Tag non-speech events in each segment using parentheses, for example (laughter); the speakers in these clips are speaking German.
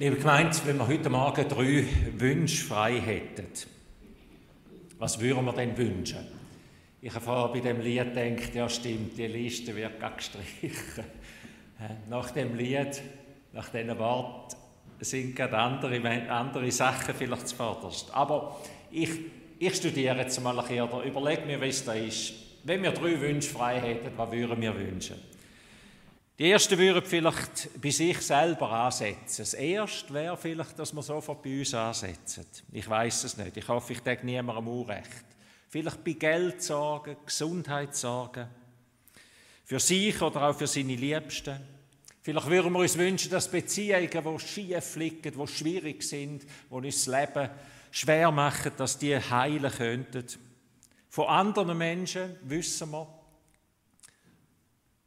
Liebe Gemeinde, wenn wir heute Morgen drei Wünsche frei hätten, was würden wir denn wünschen? Ich habe vorher bei dem Lied gedacht, ja stimmt, die Liste wird gestrichen. Nach dem Lied, nach diesen Worten sind gerade andere, andere Sachen vielleicht zuvorderst. Aber ich, ich studiere jetzt mal ein bisschen oder überlege mir, es da ist. Wenn wir drei Wünsche frei hätten, was würden wir wünschen? Die erste würde vielleicht bei sich selber ansetzen. Das erste wäre vielleicht, dass wir sofort bei uns ansetzen. Ich weiß es nicht. Ich hoffe, ich denke niemandem Unrecht. Vielleicht bei Geld sorgen, Gesundheit sorgen. Für sich oder auch für seine Liebsten. Vielleicht würden wir uns wünschen, dass Beziehungen, die schief flicken, die schwierig sind, die uns das Leben schwer machen, dass die heilen könnten. Von anderen Menschen wissen wir,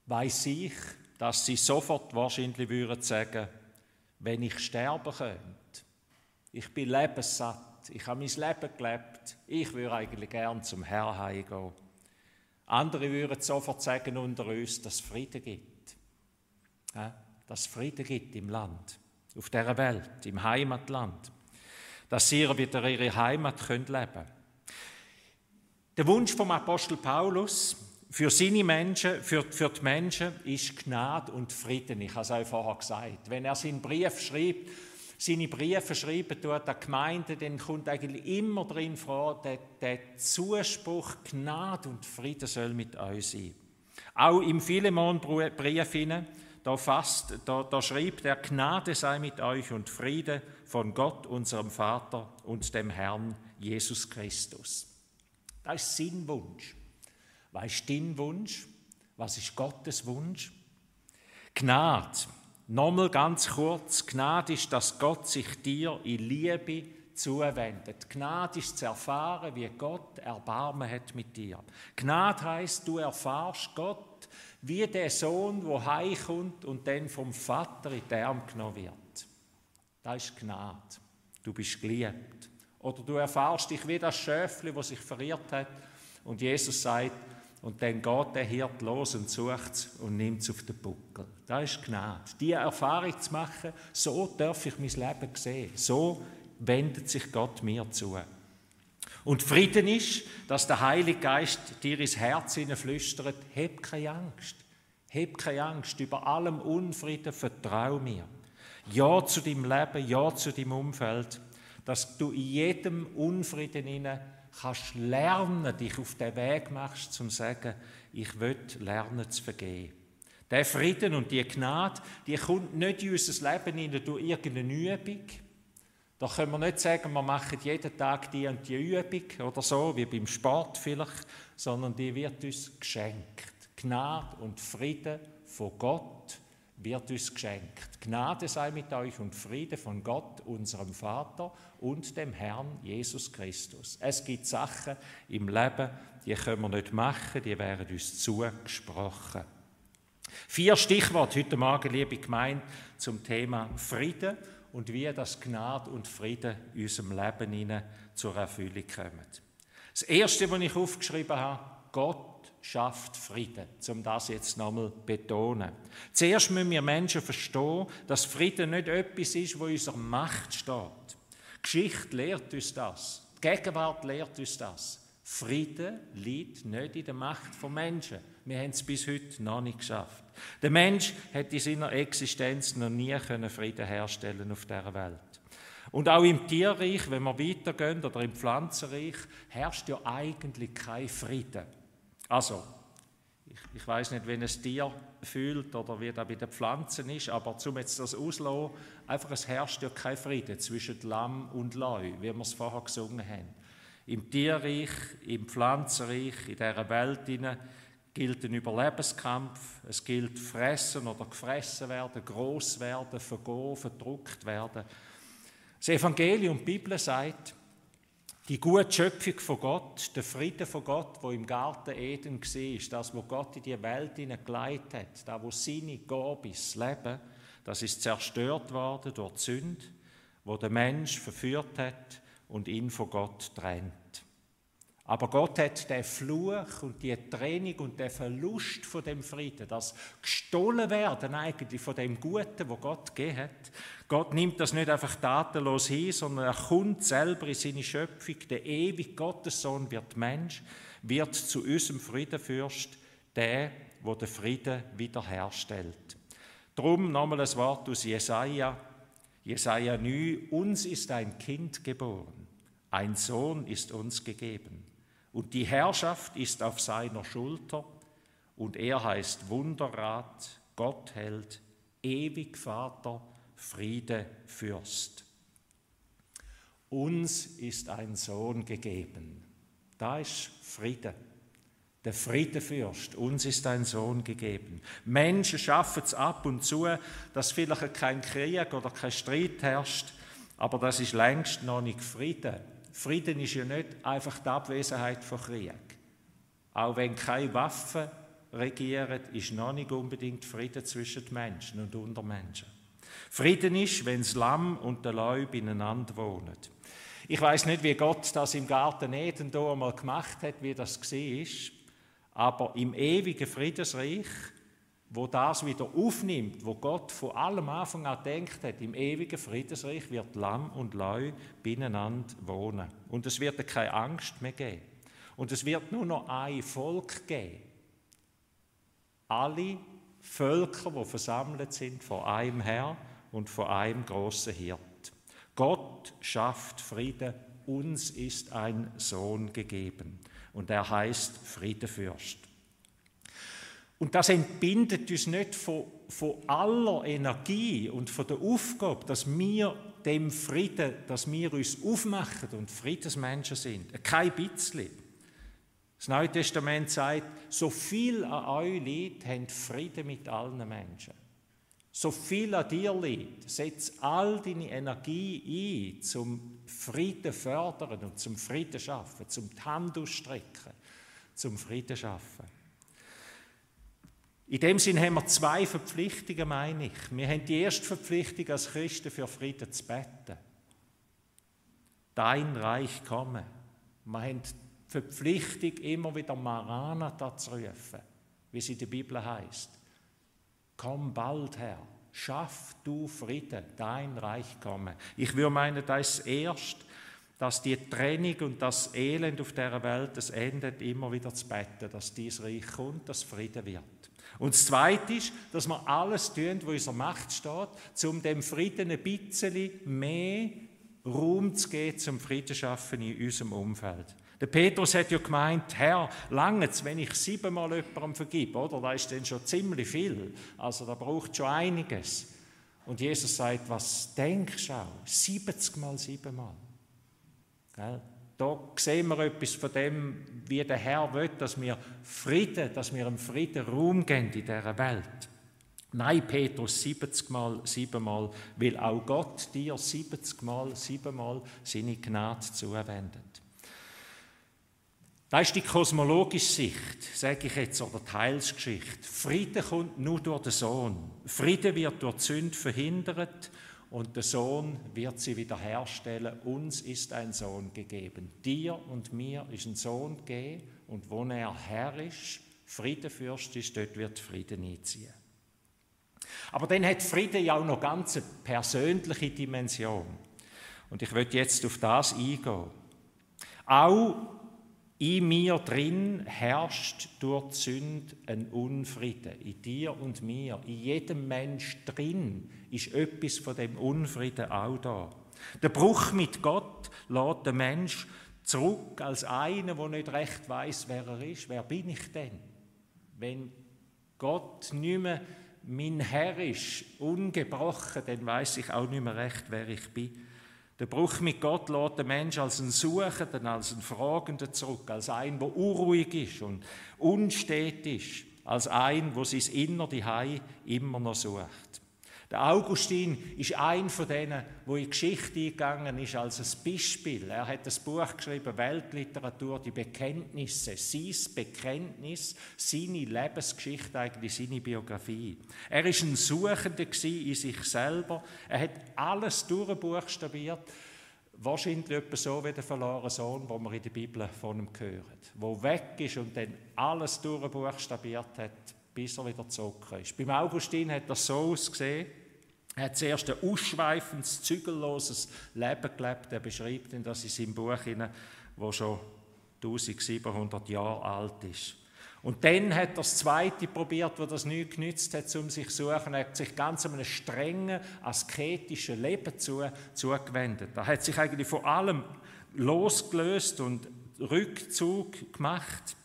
weiß ich, dass sie sofort wahrscheinlich würden sagen, wenn ich sterben könnte, ich bin lebenssatt, ich habe mein Leben gelebt, ich würde eigentlich gern zum Herrn heimgehen. Andere würden sofort sagen unter uns, dass es Frieden gibt. Ja, dass es Frieden gibt im Land, auf dieser Welt, im Heimatland. Dass sie wieder ihre Heimat leben können. Der Wunsch vom Apostel Paulus, für seine Menschen, für, für die Menschen ist Gnade und Frieden. Ich habe es euch vorher gesagt. Wenn er seinen Brief schreibt, seine Briefe schreiben tut an Gemeinden, dann kommt eigentlich immer drin vor, der, der Zuspruch Gnade und Frieden soll mit euch sein. Auch im Philemon-Brief da, fast, da, da schreibt er, Gnade sei mit euch und Friede von Gott, unserem Vater und dem Herrn Jesus Christus. Das ist sein Wunsch. Was ist dein Wunsch? Was ist Gottes Wunsch? Gnade. Nochmal ganz kurz. Gnade ist, dass Gott sich dir in Liebe zuwendet. Gnade ist zu erfahren, wie Gott Erbarmen hat mit dir. Gnade heißt, du erfahrst Gott wie der Sohn, wo heimkommt und dann vom Vater in die Arme genommen wird. Das ist Gnade. Du bist geliebt. Oder du erfahrst dich wie das Schöfli, das sich verirrt hat und Jesus sagt, und dann geht der Hirt los und sucht es und nimmt es auf den Buckel. Das ist Gnade. Diese Erfahrung zu machen, so darf ich mein Leben sehen. So wendet sich Gott mir zu. Und Frieden ist, dass der Heilige Geist dir ins Herz flüstert, hab keine Angst. Hab keine Angst. Über allem Unfrieden vertrau mir. Ja zu deinem Leben, ja zu deinem Umfeld, dass du in jedem Unfrieden hinein kannst lernen, dich auf den Weg machst, zum zu sagen, ich will lernen zu vergeben. Der Frieden und die Gnade, die kommt nicht in unser Leben hinein durch irgendeine Übung. Da können wir nicht sagen, wir machen jeden Tag die und die Übung oder so, wie beim Sport vielleicht, sondern die wird uns geschenkt. Gnade und Frieden von Gott wird uns geschenkt. Gnade sei mit euch und Friede von Gott, unserem Vater und dem Herrn Jesus Christus. Es gibt Sachen im Leben, die können wir nicht machen, die werden uns zugesprochen. Vier Stichworte heute Morgen, liebe Gemeinde, zum Thema Frieden und wie das Gnade und Frieden in unserem Leben zur Erfüllung kommen. Das Erste, was ich aufgeschrieben habe, Gott schafft Frieden, um das jetzt nochmal betonen. Zuerst müssen wir Menschen verstehen, dass Frieden nicht etwas ist, wo unserer Macht steht. Die Geschichte lehrt uns das. Die Gegenwart lehrt uns das. Frieden liegt nicht in der Macht von Menschen. Wir haben es bis heute noch nicht geschafft. Der Mensch hat in seiner Existenz noch nie Frieden herstellen auf dieser Welt. Und auch im Tierreich, wenn wir weitergehen, oder im Pflanzenreich, herrscht ja eigentlich kein Frieden. Also, ich, ich weiß nicht, wenn ein Tier fühlt oder wie das bei den Pflanzen ist, aber zum jetzt das auslösen, einfach es herrscht ja kein Frieden zwischen Lamm und Leu, wie wir es vorher gesungen haben. Im Tierreich, im Pflanzenreich, in dieser Welt gilt ein Überlebenskampf. Es gilt fressen oder gefressen werden, groß werden, vergehen, verdruckt werden. Das Evangelium, die Bibel sagt, die gute Schöpfung von Gott, der Friede von Gott, wo im Garten Eden war, das, wo Gott in die Welt hineingeleitet hat, da, wo seine Gabe das Leben, das ist zerstört worden durch die Sünde, wo der Mensch verführt hat und ihn von Gott trennt. Aber Gott hat den Fluch und die Trennung und den Verlust von dem Frieden, das gestohlen werden eigentlich von dem Guten, wo Gott gegeben hat. Gott nimmt das nicht einfach tatenlos hin, sondern er kommt selber in seine Schöpfung. Der ewige Gottessohn wird Mensch, wird zu unserem Friedenfürst, der, wo den Frieden wiederherstellt. Drum nochmal ein Wort aus Jesaja, Jesaja 9, uns ist ein Kind geboren, ein Sohn ist uns gegeben und die Herrschaft ist auf seiner Schulter und er heißt Wunderrat, Gottheld, ewig Vater, Friede, Fürst. Uns ist ein Sohn gegeben. Da ist Friede. Der Friedefürst, uns ist ein Sohn gegeben. Menschen schaffen es ab und zu, dass vielleicht kein Krieg oder kein Streit herrscht, aber das ist längst noch nicht Frieden. Frieden ist ja nicht einfach die Abwesenheit von Krieg. Auch wenn keine Waffen regieren, ist noch nicht unbedingt Frieden zwischen den Menschen und unter Menschen. Frieden ist, wenn das Lamm und der Leu beieinander wohnen. Ich weiß nicht, wie Gott das im Garten Eden da einmal gemacht hat, wie das war, aber im ewigen Friedensreich wo das wieder aufnimmt, wo Gott von allem Anfang an denkt hat, im ewigen Friedensreich wird Lamm und Leu beieinander wohnen. Und es wird keine Angst mehr geben. Und es wird nur noch ein Volk geben. Alle Völker, die versammelt sind vor einem Herr und vor einem großen Hirt. Gott schafft Frieden, uns ist ein Sohn gegeben und er heißt Friedefürst. Und das entbindet uns nicht von, von aller Energie und von der Aufgabe, dass wir dem Frieden, dass wir uns aufmachen und Friedensmenschen sind. Kein bisschen. Das Neue Testament sagt, so viel an euch liegt, habt Frieden mit allen Menschen. So viel an dir liegt, setz all deine Energie ein, zum Frieden fördern und zum Frieden schaffen, zum die Hand ausstrecken, zum Frieden schaffen. In dem Sinn haben wir zwei Verpflichtungen, meine ich. Wir haben die erste Verpflichtung als Christen für Frieden zu beten. Dein Reich komme. Wir haben die Verpflichtung, immer wieder Maranatha zu rufen, wie es in der Bibel heißt. Komm bald her. Schaff du Frieden, dein Reich komme. Ich würde meinen, das ist erst, dass die Trennung und das Elend auf der Welt, das endet immer wieder zu beten, dass dies Reich kommt, dass Frieden wird. Und das Zweite ist, dass wir alles tun, was in unserer Macht steht, um dem Frieden ein bisschen mehr Raum zu geben, zum Frieden schaffen in unserem Umfeld. Der Petrus hat ja gemeint, Herr, lange wenn ich siebenmal jemandem vergib, oder? Da ist dann schon ziemlich viel. Also da braucht schon einiges. Und Jesus sagt, was denkst du auch? 70 mal siebenmal. Gell? Da sehen wir etwas von dem, wie der Herr will, dass wir Frieden, dass wir im Frieden Raum geben in dieser Welt. Nein, Petrus 70 mal, siebenmal, will auch Gott dir 70 mal, siebenmal seine Gnade zuwendet. Das ist die kosmologische Sicht, sage ich jetzt, oder die Heilsgeschichte. Frieden kommt nur durch den Sohn. Frieden wird durch die Sünde verhindert und der Sohn wird sie wiederherstellen. Uns ist ein Sohn gegeben. Dir und mir ist ein Sohn gegeben und wo er Herr ist, Friedenfürst ist, dort wird Frieden einziehen. Aber dann hat Frieden ja auch noch ganz eine persönliche Dimension. Und ich möchte jetzt auf das eingehen. Auch in mir drin herrscht durch die Sünde ein Unfrieden. In dir und mir, in jedem Mensch drin ist etwas von dem Unfrieden auch da. Der Bruch mit Gott lässt den Mensch zurück als einer, der nicht recht weiß, wer er ist. Wer bin ich denn? Wenn Gott nicht mehr mein Herr ist, ungebrochen, dann weiß ich auch nicht mehr recht, wer ich bin. Der Bruch mit Gott lässt den Mensch als einen Suchenden, als einen Fragenden zurück, als einen, der unruhig ist und unstet ist, als einen, der sein Innere Hai immer noch sucht. Der Augustin ist ein von denen, wo in die Geschichte eingegangen ist als ein Beispiel. Er hat das Buch geschrieben, Weltliteratur, die Bekenntnisse, sein Bekenntnis, seine Lebensgeschichte, eigentlich seine Biografie. Er ist ein Suchender in sich selber. Er hat alles durchbuchstabiert Wahrscheinlich etwas so wie der verlorene Sohn, wo wir in der Bibel von ihm hören. Wo weg ist und dann alles durchbuchstabiert hat, bis er wieder zurück ist. Beim Augustin hat das so ausgesehen. Er hat zuerst ein ausschweifendes, zügelloses Leben gelebt. Er beschreibt das in seinem Buch, das schon 1700 Jahre alt ist. Und dann hat er das Zweite probiert, wo das nicht genützt hat, um sich zu suchen. Er hat sich ganz einem strengen, asketischen Leben zu, zugewendet. Er hat sich eigentlich von allem losgelöst und Rückzug gemacht.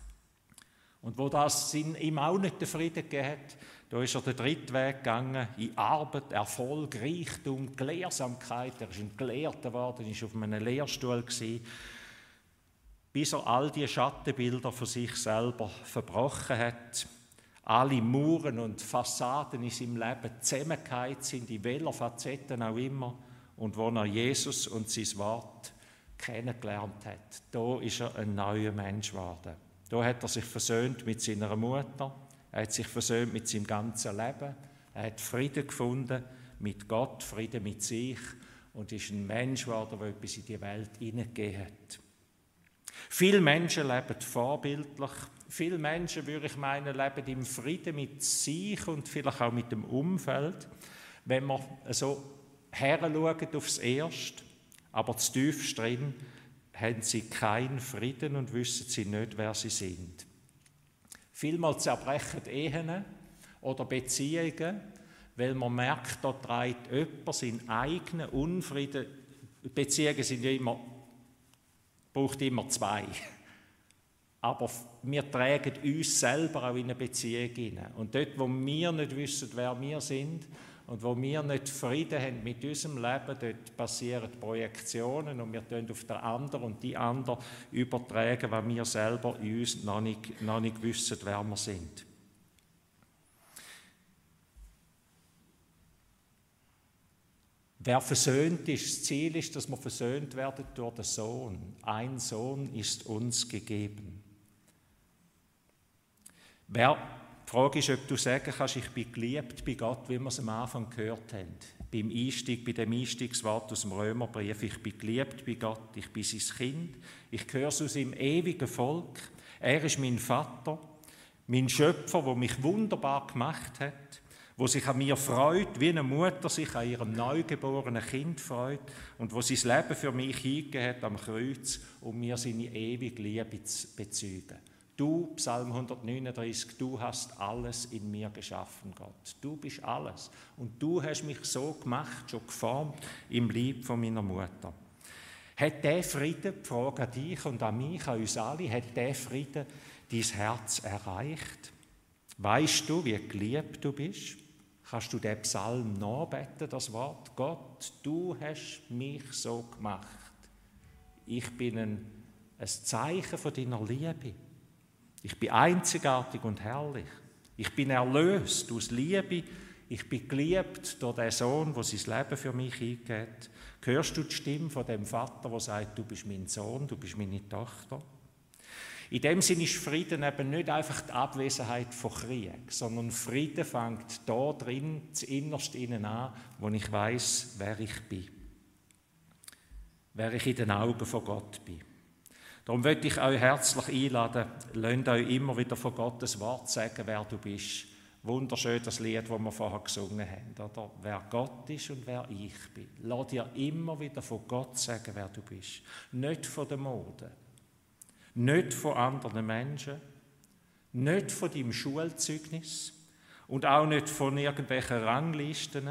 Und wo das ihm auch nicht den Frieden gegeben hat, da ist er den dritten Weg gegangen, in Arbeit, Erfolg, Reichtum, Gelehrsamkeit. Er ist ein Gelehrter geworden, ist auf einem Lehrstuhl gewesen bis er all die Schattenbilder für sich selber verbrochen hat. Alle Muren und Fassaden in seinem Leben zusammengeheilt sind, in welcher Facetten auch immer. Und wo er Jesus und sein Wort kennengelernt hat, da ist er ein neuer Mensch geworden. Da hat er sich versöhnt mit seiner Mutter, er hat sich versöhnt mit seinem ganzen Leben, er hat Frieden gefunden mit Gott, Frieden mit sich und ist ein Mensch geworden, der etwas in die Welt hineingegeben hat. Viele Menschen leben vorbildlich. Viele Menschen, würde ich meinen, leben im Frieden mit sich und vielleicht auch mit dem Umfeld. Wenn man so heranschaut aufs Erste, aber zu tief drin, haben sie keinen Frieden und wissen sie nicht, wer sie sind. Vielmal zerbrechen Ehen oder Beziehungen, weil man merkt, da trägt jemand seinen eigenen Unfrieden. Beziehungen sind ja immer braucht immer zwei. Aber wir tragen uns selber auch in eine Beziehung hinein. Und dort, wo wir nicht wissen, wer wir sind und wo wir nicht Frieden haben mit unserem Leben, dort passieren Projektionen und wir tun auf den anderen und die anderen übertragen, weil wir selber in uns noch nicht, noch nicht wissen, wer wir sind. Wer versöhnt ist, das Ziel ist, dass wir versöhnt werden durch den Sohn. Ein Sohn ist uns gegeben. Wer, die Frage ist, ob du sagen kannst, ich bin geliebt bei Gott, wie wir es am Anfang gehört haben. Beim Einstieg, bei dem Einstiegswort aus dem Römerbrief. Ich bin geliebt bei Gott, ich bin sein Kind, ich gehöre zu seinem ewigen Volk. Er ist mein Vater, mein Schöpfer, der mich wunderbar gemacht hat wo sich an mir freut, wie eine Mutter sich an ihrem neugeborenen Kind freut und wo sein Leben für mich hingegeben hat am Kreuz, um mir seine ewige Liebe zu bezeugen. Du, Psalm 139, du hast alles in mir geschaffen, Gott. Du bist alles. Und du hast mich so gemacht, schon geformt im Lieb von meiner Mutter. Hat der Frieden, die Frage an dich und an mich, an uns alle, hat der Frieden dein Herz erreicht? Weißt du, wie geliebt du bist? kannst du den Psalm nachbeten, das Wort, Gott, du hast mich so gemacht. Ich bin ein, ein Zeichen von deiner Liebe. Ich bin einzigartig und herrlich. Ich bin erlöst aus Liebe. Ich bin geliebt durch den Sohn, der sein Leben für mich eingeht. Hörst du die Stimme von dem Vater, der sagt, du bist mein Sohn, du bist meine Tochter? In dem Sinne ist Frieden eben nicht einfach die Abwesenheit von Krieg, sondern Frieden fängt da drin, innerst innen an, wo ich weiß, wer ich bin. Wer ich in den Augen von Gott bin. Darum möchte ich euch herzlich einladen, lasst euch immer wieder von Gottes Wort sagen, wer du bist. Wunderschön das Lied, das wir vorher gesungen haben, oder? Wer Gott ist und wer ich bin. Lass dir immer wieder von Gott sagen, wer du bist. Nicht von der Mode nicht von anderen Menschen, nicht von deinem Schulzeugnis und auch nicht von irgendwelchen Ranglisten,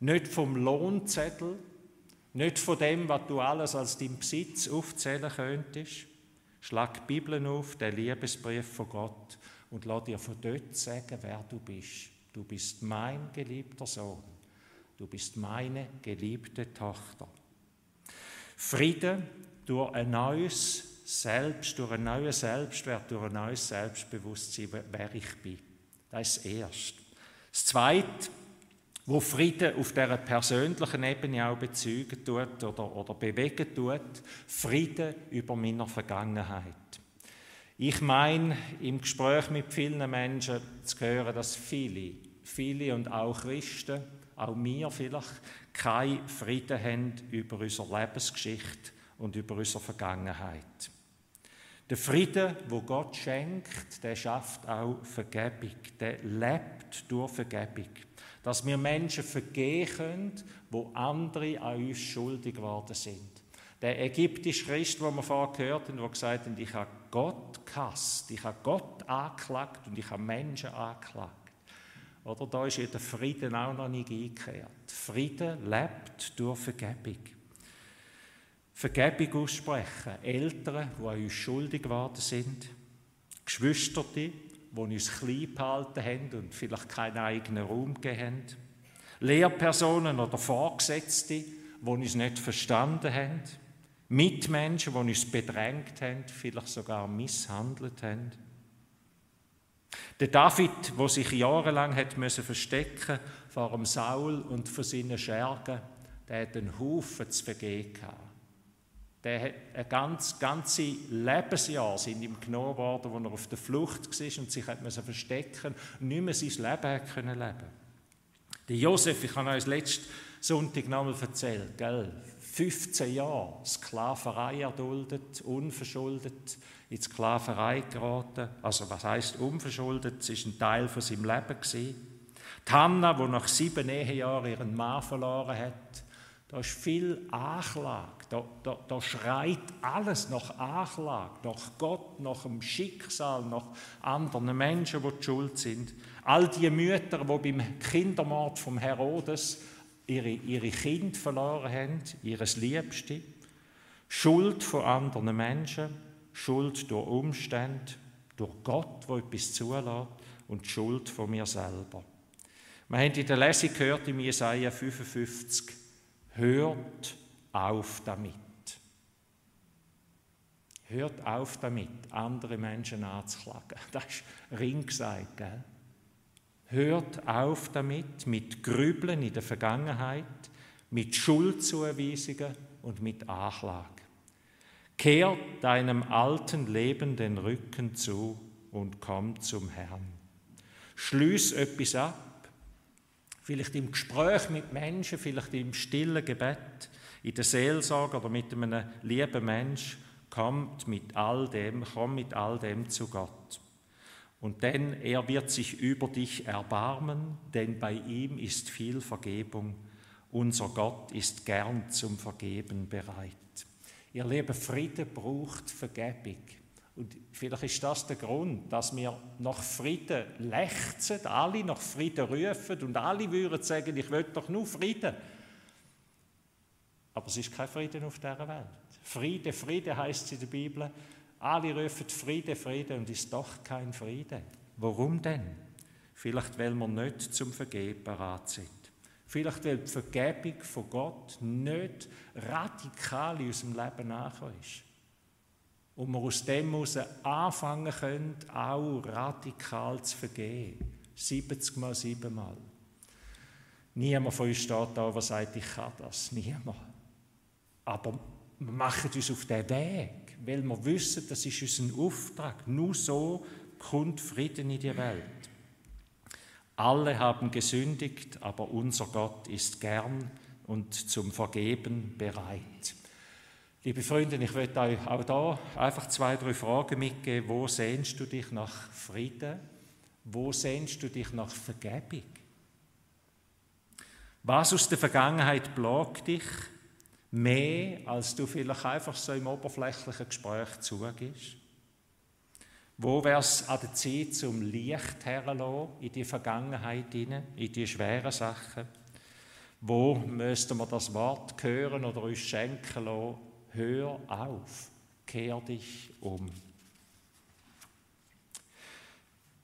nicht vom Lohnzettel, nicht von dem, was du alles als dein Besitz aufzählen könntest. Schlag die Bibel auf, den Liebesbrief von Gott und lass dir von dort sagen, wer du bist. Du bist mein geliebter Sohn. Du bist meine geliebte Tochter. Friede durch ein neues selbst, durch einen neuen Selbstwert, durch ein neues Selbstbewusstsein, wer ich bin. Das ist das Erste. Das Zweite, wo Frieden auf dieser persönlichen Ebene auch bezeugen tut oder, oder bewegen tut, Frieden über meiner Vergangenheit. Ich meine, im Gespräch mit vielen Menschen zu hören, dass viele, viele und auch Christen auch wir vielleicht keinen Frieden haben über unsere Lebensgeschichte und über unsere Vergangenheit. Der Frieden, wo Gott schenkt, der schafft auch Vergebung. Der lebt durch Vergebung. Dass wir Menschen vergehen können, wo andere an uns schuldig geworden sind. Der ägyptische Christ, den wir vorher gehört haben, der gesagt hat, ich habe Gott gehasst, ich habe Gott angeklagt und ich habe Menschen angeklagt. Oder da ist ja der Frieden auch noch nicht eingekehrt. Frieden lebt durch Vergebung. Vergebung aussprechen. Eltern, die an uns schuldig geworden sind. Geschwister, die uns klein behalten haben und vielleicht keinen eigenen Raum gegeben haben. Lehrpersonen oder Vorgesetzte, die uns nicht verstanden haben. Mitmenschen, die uns bedrängt haben, vielleicht sogar misshandelt haben. Der David, der sich jahrelang hat müssen verstecken vor dem Saul und vor seinen Schergen, der hat einen Haufen zu vergehen gehabt. Der hat ein ganz, ganze Lebensjahr sind ihm genommen worden, wo er auf der Flucht war und sich hat müssen verstecken und nicht mehr sein Leben können leben. Der Josef, ich habe euch letzten Sonntag noch einmal erzählt, gell? 15 Jahre Sklaverei erduldet, unverschuldet in Sklaverei geraten. Also was heißt unverschuldet? Es ist ein Teil von seinem Leben. Die Hanna, die nach sieben Ehejahren ihren Mann verloren hat, da ist viel Anklage. Da, da, da schreit alles nach Anklage, nach Gott, nach dem Schicksal, nach anderen Menschen, die, die schuld sind. All die Mütter, die beim Kindermord vom Herodes ihre, ihre Kinder verloren haben, ihres Liebste. Schuld von anderen Menschen, Schuld durch Umstände, durch Gott, der etwas zulässt, und Schuld von mir selber. Wir haben in der Lesung gehört, im Jesaja 55, hört auf damit. Hört auf damit, andere Menschen anzuklagen. (laughs) Das ist ring gesagt, gell? Hört auf damit, mit Grübeln in der Vergangenheit, mit Schuldzuweisungen und mit Anklage. Kehr deinem alten Leben den Rücken zu und komm zum Herrn. Schließ etwas ab, vielleicht im Gespräch mit Menschen, vielleicht im stillen Gebet, in der Seelsorge oder mit einem lieben Mensch, kommt mit all dem, komm mit all dem zu Gott. Und denn er wird sich über dich erbarmen, denn bei ihm ist viel Vergebung. Unser Gott ist gern zum Vergeben bereit. Ihr Lieben, Frieden braucht Vergebung. Und vielleicht ist das der Grund, dass wir nach Frieden lechzen, alle nach Frieden rufen und alle würden sagen, ich will doch nur Frieden. Aber es ist kein Frieden auf dieser Welt. Friede, Friede heißt es in der Bibel. Alle rufen Friede, Friede und ist doch kein Friede. Warum denn? Vielleicht, weil wir nicht zum Vergeben bereit sind. Vielleicht, weil die Vergebung von Gott nicht radikal in unserem Leben nachgekommen ist. Und wir aus dem heraus anfangen können, auch radikal zu vergeben. 70 mal 7 Mal. Niemand von uns steht da, der sagt, ich kann das. Niemand. Aber wir machen uns auf den Weg weil wir wissen, das ist unser Auftrag. Nur so kommt Frieden in die Welt. Alle haben gesündigt, aber unser Gott ist gern und zum Vergeben bereit. Liebe Freunde, ich möchte euch auch da einfach zwei, drei Fragen mitgeben. Wo sehnst du dich nach Frieden? Wo sehnst du dich nach Vergebung? Was aus der Vergangenheit plagt dich? Mehr, als du vielleicht einfach so im oberflächlichen Gespräch zugibst? Wo wäre es an der Zeit, zum Licht herzulassen, in die Vergangenheit hinein, in die schweren Sachen? Wo müssten wir das Wort hören oder uns schenken lassen? Hör auf, kehr dich um.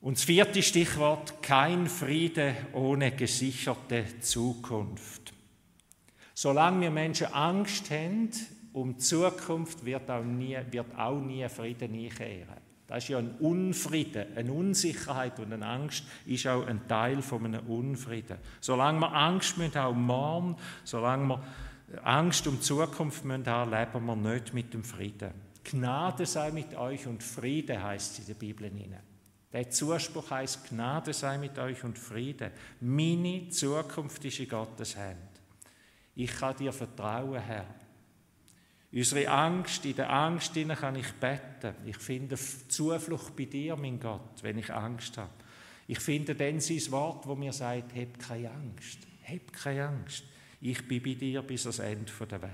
Und das vierte Stichwort, kein Friede ohne gesicherte Zukunft. Solange wir Menschen Angst haben um die Zukunft, wird auch nie, wird auch nie Frieden einkehren. Das ist ja ein Unfrieden, eine Unsicherheit und eine Angst ist auch ein Teil von einem Unfrieden. Solange wir Angst haben, auch morgen, solange wir Angst um die Zukunft haben, leben wir nicht mit dem Frieden. Gnade sei mit euch und Friede heißt es in der Bibel. Der Zuspruch heißt Gnade sei mit euch und Friede. Meine Zukunft ist in Gottes Hand. Ich kann dir vertrauen, Herr. Unsere Angst, in der Angst kann ich beten. Ich finde Zuflucht bei dir, mein Gott, wenn ich Angst habe. Ich finde dann sein Wort, wo mir sagt, hab keine Angst, hab keine Angst. Ich bin bei dir bis ans Ende der Welt.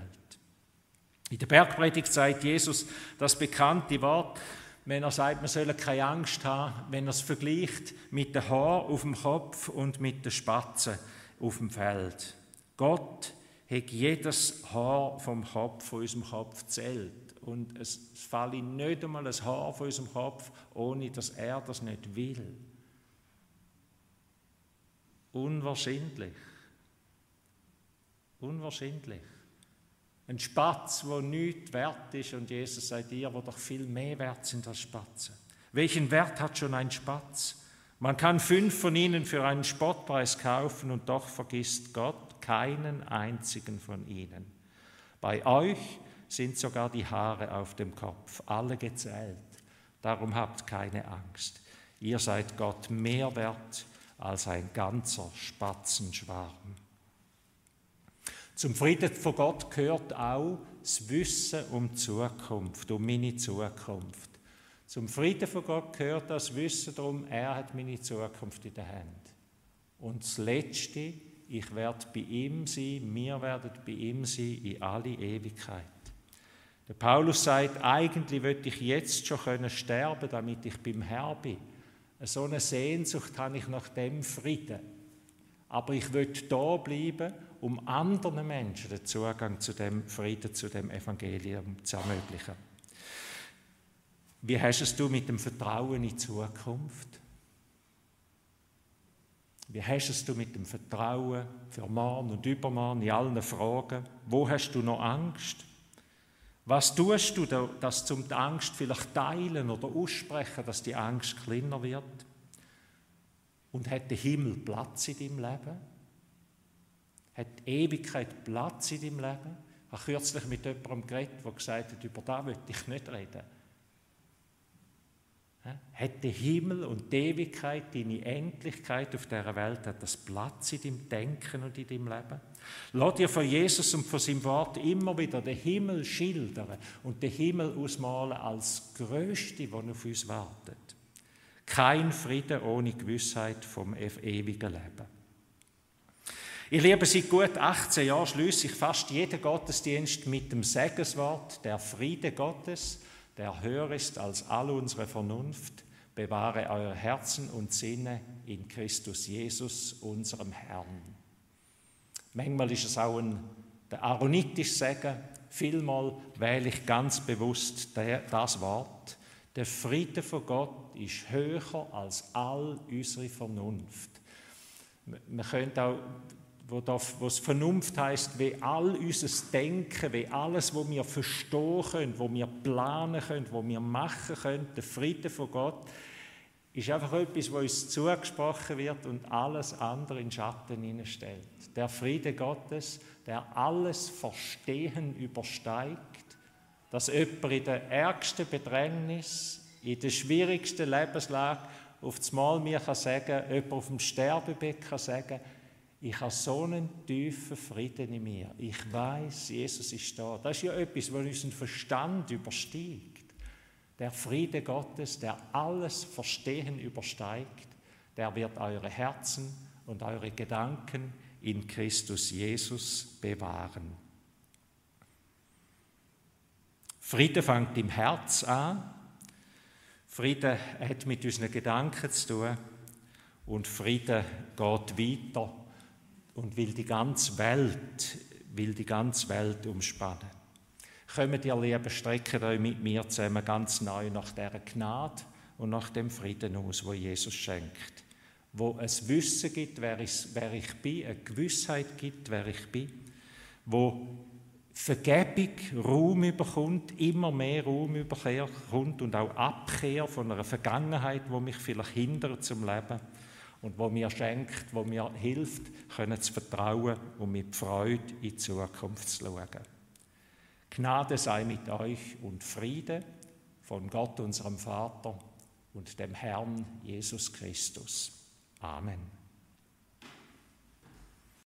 In der Bergpredigt sagt Jesus das bekannte Wort, wenn er sagt, man solle keine Angst haben, wenn er es vergleicht mit den Haaren auf dem Kopf und mit den Spatzen auf dem Feld. Gott hat jedes Haar vom Kopf von unserem Kopf zählt. Und es falle nicht einmal ein Haar von unserem Kopf, ohne dass er das nicht will. Unwahrscheinlich. Unwahrscheinlich. Ein Spatz, wo nichts wert ist, und Jesus sagt ihr, wo doch viel mehr wert sind als Spatzen. Welchen Wert hat schon ein Spatz? Man kann fünf von ihnen für einen Spottpreis kaufen und doch vergisst Gott keinen einzigen von ihnen. Bei euch sind sogar die Haare auf dem Kopf, alle gezählt. Darum habt keine Angst. Ihr seid Gott mehr wert als ein ganzer Spatzenschwarm. Zum Frieden von Gott gehört auch das Wissen um Zukunft, um meine Zukunft. Zum Frieden von Gott gehört das Wissen darum, er hat meine Zukunft in der Hand. Und das Letzte, ich werde bei ihm sein, wir werden bei ihm sein in alle Ewigkeit. Der Paulus sagt, eigentlich würde ich jetzt schon können sterben, damit ich beim Herr bin. So eine Sehnsucht habe ich nach dem Frieden. Aber ich will da bleiben um anderen Menschen den Zugang zu dem Frieden, zu dem Evangelium zu ermöglichen. Wie hast es du mit dem Vertrauen in die Zukunft? Wie hast es du mit dem Vertrauen für morgen und übermorgen in allen Fragen? Wo hast du noch Angst? Was tust du, dass zum die Angst vielleicht teilen oder aussprechen, dass die Angst kleiner wird? Und hat der Himmel Platz in deinem Leben? Hat die Ewigkeit Platz in deinem Leben? Ich habe kürzlich mit jemandem geredet, der gesagt hat, über das möchte ich nicht reden. Hat der Himmel und Ewigkeit, deine Endlichkeit auf dieser Welt, hat das Platz in deinem Denken und in deinem Leben? Lass dir von Jesus und von seinem Wort immer wieder den Himmel schildern und den Himmel ausmalen als Größte, der auf uns wartet. Kein Frieden ohne Gewissheit vom ewigen Leben. Ich liebe seit gut 18 Jahren schließe ich fast jeden Gottesdienst mit dem Segenswort, der Friede Gottes, der höher ist als all unsere Vernunft, bewahre euer Herzen und Sinne in Christus Jesus, unserem Herrn. Manchmal ist es auch ein der aaronitisch Segen, vielmal wähle ich ganz bewusst das Wort. Der Friede von Gott ist höher als all unsere Vernunft. Man könnte auch wo, was Vernunft heißt, wie all unser Denken, wie alles, was wir verstehen können, wo wir planen können, wo wir machen können, der Friede von Gott, ist einfach etwas, was uns zugesprochen wird und alles andere in Schatten hineinstellt. Der Friede Gottes, der alles Verstehen übersteigt, dass jemand in der ärgsten Bedrängnis, in der schwierigsten Lebenslage auf das Mal mir kann sagen, jemand auf dem Sterbebett kann sagen, ich habe so einen tiefen Frieden in mir. Ich weiß, Jesus ist da. Das ist ja etwas, was unseren Verstand übersteigt. Der Friede Gottes, der alles Verstehen übersteigt, der wird eure Herzen und eure Gedanken in Christus Jesus bewahren. Friede fängt im Herz an. Friede hat mit unseren Gedanken zu tun. Und Friede geht weiter und will die ganze Welt, will die ganze Welt umspannen. Kommt ihr, Lieben, streckt euch mit mir zusammen ganz neu nach dieser Gnade und nach dem Frieden aus, wo Jesus schenkt. Wo es Wissen gibt, wer ich, wer ich bin, eine Gewissheit gibt, wer ich bin. Wo Vergebung Raum überkommt, immer mehr Raum überkommt und auch Abkehr von einer Vergangenheit, wo mich vielleicht hindert zum Leben und wo mir schenkt, wo mir hilft, können zu vertrauen und mit Freude in die Zukunft zu schauen. Gnade sei mit euch und Friede von Gott, unserem Vater und dem Herrn Jesus Christus. Amen.